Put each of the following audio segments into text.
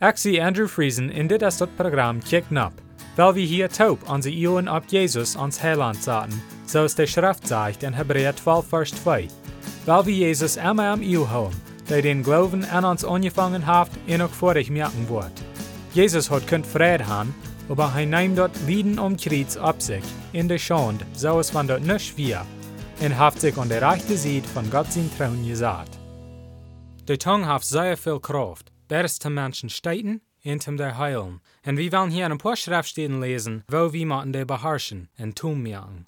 Zie Andrew Friesen in dit is dat programma Kick Nap, weil wir hier taub onze Ioen ab Jesus ans Heiland zaten, zoals de Schrift zegt in Hebräer 12 vers 2. Weil wir Jesus immer am Io houden, der den Glauben an uns angefangen hat en ook vorig merken wordt. Jesus hat kunt vrede haben, aber hij neemt dort Lieden um Kreuz ab sich, in der Schande, so es van dort nicht wir, und haft sich an der rechte Seite von Gott sein Trauen gesagt. De Tongue haft sehr viel Kraft, best zum Menschen steiten und zum der heilen. Und wir wollen hier ein paar Schriftstellen lesen, wo wir machen der beherrschen und tun merken.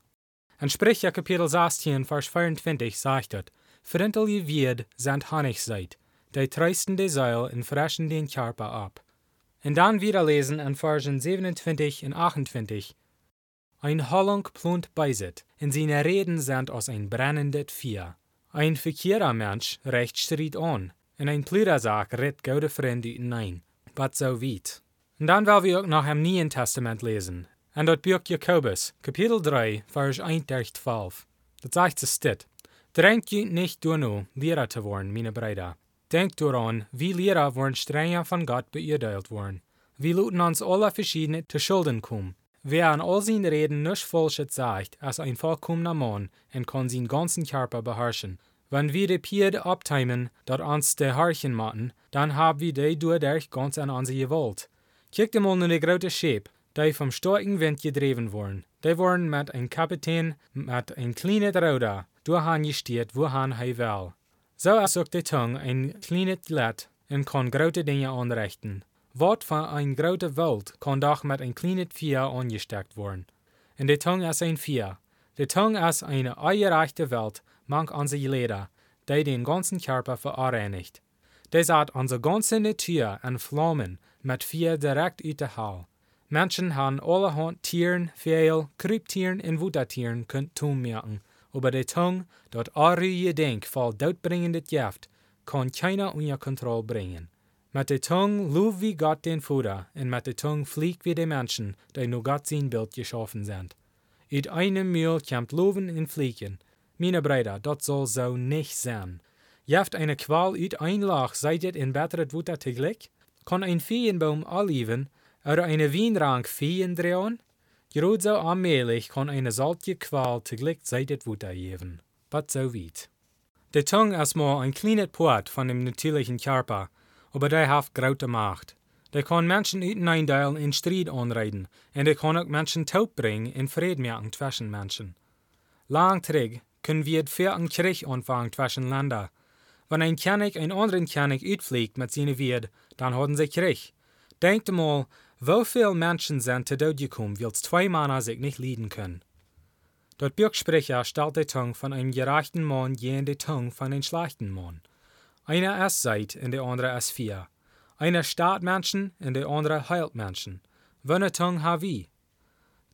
In Sprecher Kapitel 16, Vers 24 sagt es, Frintel je wird sind Honig seid, die treisten de Seil und fressen den Körper ab. Und dann wieder lesen in Versen 27 und 28, Ein Hollung plunt beiset, in seine Reden sind aus ein brennendes Vier. Ein verkehrter Mensch recht Streit an, und ein Plüdersack redt gute Freunde hinein. But so weit. Und dann wollen wir auch noch im Neuen Testament lesen. Und dort Buch Jakobus, Kapitel 3, Vers 1 durch 12. Das sagt es dit. Drängt je nicht nur, Lehrer zu werden, meine Brüder. Denkt daran, wie Lehrer wollen strenger von Gott beurteilt worden. Wir luten uns alle verschiedene zu Schulden kommen. Wer an all seinen Reden nicht Falsches sagt, als ein vollkommener Mann, und kann seinen ganzen Körper beherrschen. Wenn wir die Pied abteimen, dort uns der Harchen machen, dann haben wir die dadurch ganz an unsere Gewalt. Kijkt mal nur die große Schip, die vom starken Wind gedreven wurden. Die wurden mit einem Kapitän, mit einem kleinen Ruder, durchhan gestiert, wohin er will. So ist auch die Tongue ein kleines Lett und kann große Dinge anrichten. Wort von ein großer Welt kann doch mit ein kleines Vier angesteckt werden. Und die Tongue ist ein Vier. Die Tongue ist eine eierreichte Welt, manch unsere Leder, die den ganzen Körper vereinigt. Die sagt unsere ganze Natur an Flammen mit vier direkt Hall. Menschen haben allerhand Tieren, Vögel, Kryptieren und Wuttertieren könnt tun merken, aber die Tongue, dort eure Gedenk voll doodbringendes Gift, kann keiner unter Kontrolle bringen. Mit der Tongue lobt wie Gott den Futter, und mit der Tongue fliegt wie die Menschen, die nur Gott sein Bild geschaffen sind. Uit einem Mühl kommt Loven und Fliegen. Meine Brüder, das soll so nicht sein. Jeft eine Qual uit ein Loch, seid in besseret Wutter teglich? Kann ein Feenbaum alliven, oder eine Wienrank Feen drehen? Gerade so allmählich kann eine solche Qual teglich seid Wutter geben. But so weit. Die Tongue ist mal ein kleines Port von dem natürlichen Körper, aber der hat große Macht. Der kann Menschen eindeilen in Streit anreiten, und der kann auch Menschen taub bringen in Frieden zwischen Menschen. Lang zurück können wir für einen Krieg anfangen zwischen Ländern. Wenn ein König einen anderen König uitfliegt mit seiner Wied, dann haben sie Krieg. Denkt mal, wie viele Menschen sind zu Tod gekommen, weil zwei Männer sich nicht leiden können. Dort Bürgsprecher stellt die Tongue von einem gerechten Mann gegen die Tongue von einem schlechten Mann. Einer ist Seid und der andere ist Vier. Einer staat Menschen und der andere heilt Menschen. Wanne Tongue ha wie?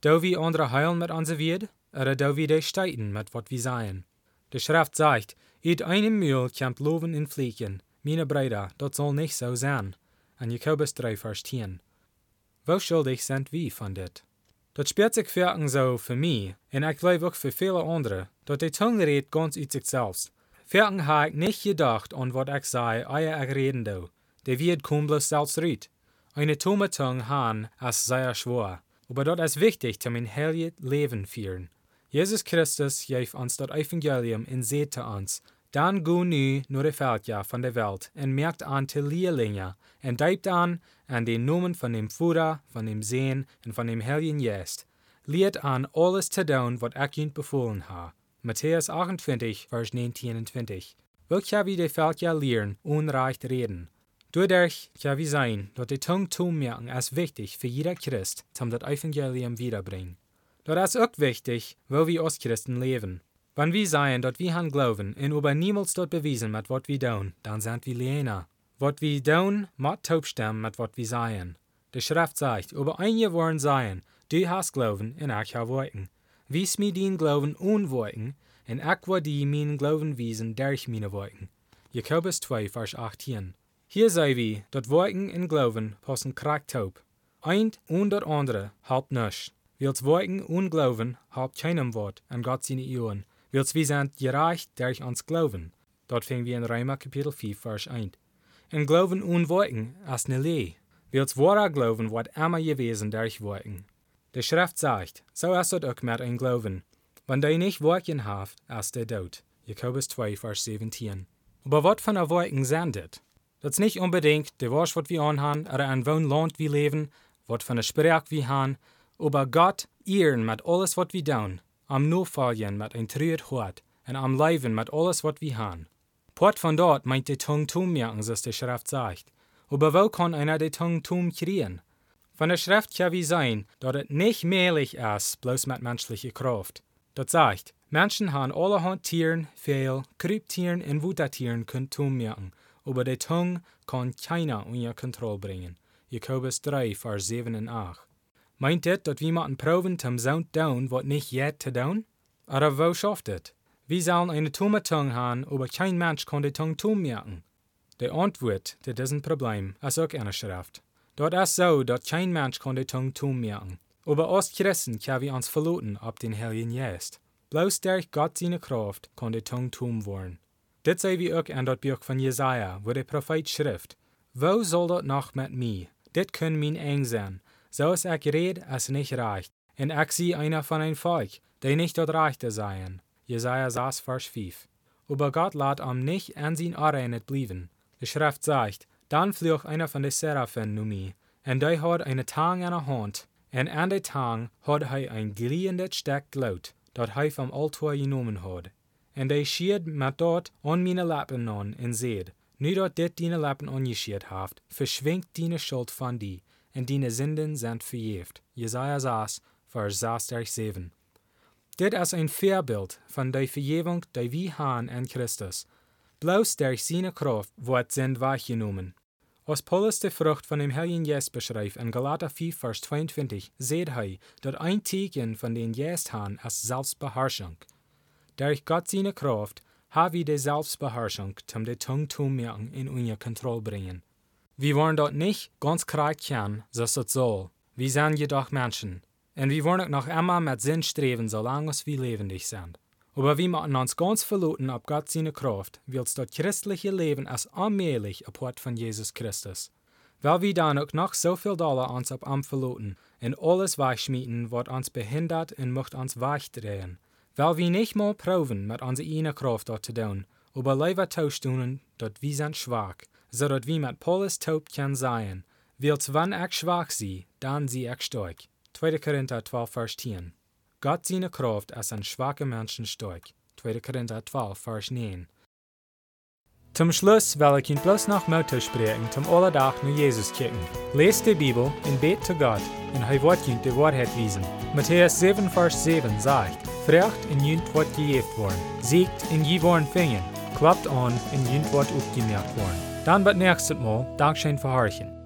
Do wie andere heilen mit unser Wied, oder do wie die steiten mit wat wir seien? Die Schrift sagt, Uit einem Mühl kommt Loven in Fliegen. Meine Brüder, das soll nicht so sein. An Jakobus 3, Vers 10. Wo schuldig sind wir von dit? Das spielt sich für so für mich, und ich glaube auch für viele andere, dass die Tongue redet ganz uit sich selbst. Für habe ich nicht gedacht an was ich sei, ehe ich reden do. Der wird kommt bloß selbst reut. Eine tome Tongue han ist sehr schwer, aber das ist wichtig, zum ein heiliges Leben führen. Jesus Christus gaf uns das Evangelium und sagte uns, dann go nu nur de Völker von der Welt und merkt an die Lehrlinge und deibt an an den Namen von dem Vater, von dem Sehen und von dem Heiligen Geist. Lehrt an alles zu tun, was ich ihnen befohlen habe. Matthäus 28, Vers 19 und 20. Welcher wie die Völker lehren, unrecht reden. Kann wir sein, dass die Tongue tun merken ist wichtig für jeder Christ, um das Evangelium wiederbringen. Das ist auch wichtig, wo wir als Christen leben. Wenn wir sagen, dass wir han glauben und aber niemals dort bewiesen mit was wir tun, dann sind wir Lehner. Was wir tun, macht taubstimmen mit was wir sagen. Die Schrift sagt, über einige wollen sagen, du hast Glauben und ich habe Worten. Wies mir den Glauben unworten, und ich die meinen Glauben wiesen durch meine Worten. Jakobus 2, Vers 18. Hier sei wir, dat Worten und Glauben passen taub. Eint und der andere halbt nichts. Wils Worten und Glauben halbt keinem Wort an Gott seine Ohren. Wils wir sind gereicht durch uns Glauben. Dort fingen wir in Römer Kapitel 4, Vers 1. Und Glauben und Worten ist ne Lee. Wils wahrer glauben, wat immer gewesen durch Worken. De Schrift sagt, so ist es auch mit ein Glauben. Wenn de nicht Worken haft, ist der Tod. Jakobus 2, Vers 17. Aber wat von der Worken sind das? Ist nicht unbedingt de was, wat wir anhaben, oder ein Wohnland wir leben, wat von der Sprach wir haben, aber Gott ehren mit alles, wat wir tun, am Nofallen mit ein trüet Hort, und am Leben mit alles, wat wir haben. Port von dort meint die Tung tun merken, so die Schrift sagt. Aber wo kann einer die Tung tun kriegen? Von der Schrift kann wie sein, dass es nicht möglich ist, bloß mit menschlicher Kraft. Das sagt, Menschen haben allerhand Tieren, Fehl, Kryptieren und Wutatieren können tun merken, aber die Tung kann keiner unter Kontrolle bringen. Jakobus 3, Vers 7 und 8. Meint dit dat wir moeten proben zum zout doen wat nicht jet te doen? Oder wo schafft het? Wir sollen eine tumme Tung haben, aber kein Mensch kann die Tung tun merken. Die Antwort zu diesem Problem ist auch eine Schrift. Dort ist so, dass kein Mensch kann die Tung tun merken. Aber als Christen können wir uns verlauten auf den Heiligen Geist. Bloß durch Gott seine Kraft kann die Tung tun worden. Dit sehen wir auch in das Buch von Jesaja, wo der Prophet schrift: Wo soll das noch mit mir? Dit können mein eng sein. So ist ich red, es nicht reicht. Und ich sie einer von ein Volk, die nicht dort reichte seien. Jesaja 6, Vers 5. Aber Gott lässt am nicht an sein Arene blieben. Die Schrift sagt, dann flog einer von den Seraphen nu mir, und der hat eine Tang in der Hand, und an der Tang hat er ein gliehendes Steck Glut, dat er vom Altar genommen hat. Und er schied mit dort an meine Lappen an und seht, nu dat dit deine Lappen angeschiert haft, verschwingt deine Schuld von die, und deine Sünden sind verjeft. Jesaja 6, Vers 6 7. Dit is ein Vorbild von der Vergebung, die wir haben in Christus, bloß durch seine Kraft wird sind wahrgenommen. Als Paulus die Frucht von dem Heiligen Geist beschreibt in Galater 4, Vers 22, seht er, dass ein Zeichen von den Geist haben ist Selbstbeherrschung. Durch Gott seine Kraft haben wir die Selbstbeherrschung, um die Tung zu merken in unsere Kontrolle bringen. Wir wollen dort nicht ganz kennen, so es soll. Wir sind jedoch Menschen. Und wir wollen auch noch immer mit Sinn streben, solange wir lebendig sind. Aber wir müssen uns ganz verlauten auf Gott seine Kraft, weil das christliche Leben ist allmählich apart von Jesus Christus. Weil wir dann auch noch so viel Dollar uns auf am verlauten und alles weichschmieden, was uns behindert und macht uns weichdrehen. Weil wir nicht mal proben, mit unserer eigenen Kraft dort zu tun, aber lieber tauschen, dort wir sind schwach, so dass wir mit Paulus taub können sein. Weil wenn ich schwach sie, dann sie ich stark. 2. Korinther 12, Vers 10. Gott seine Kraft ist ein schwacher Menschen stark. 2. Korinther 12, Vers 9. Zum Schluss will ich Ihnen bloß noch Motto sprechen, zum Allerdach nur Jesus kicken. Lest die Bibel und bet zu Gott, und er wird Ihnen die Wahrheit wiesen. Matthäus 7, Vers 7 sagt, Frecht in Jünd wird gejeft worden, siegt in je worden fingen, klappt an in Jünd wird aufgemerkt worden. Dann wird nächstes Mal Dankeschön verhorchen.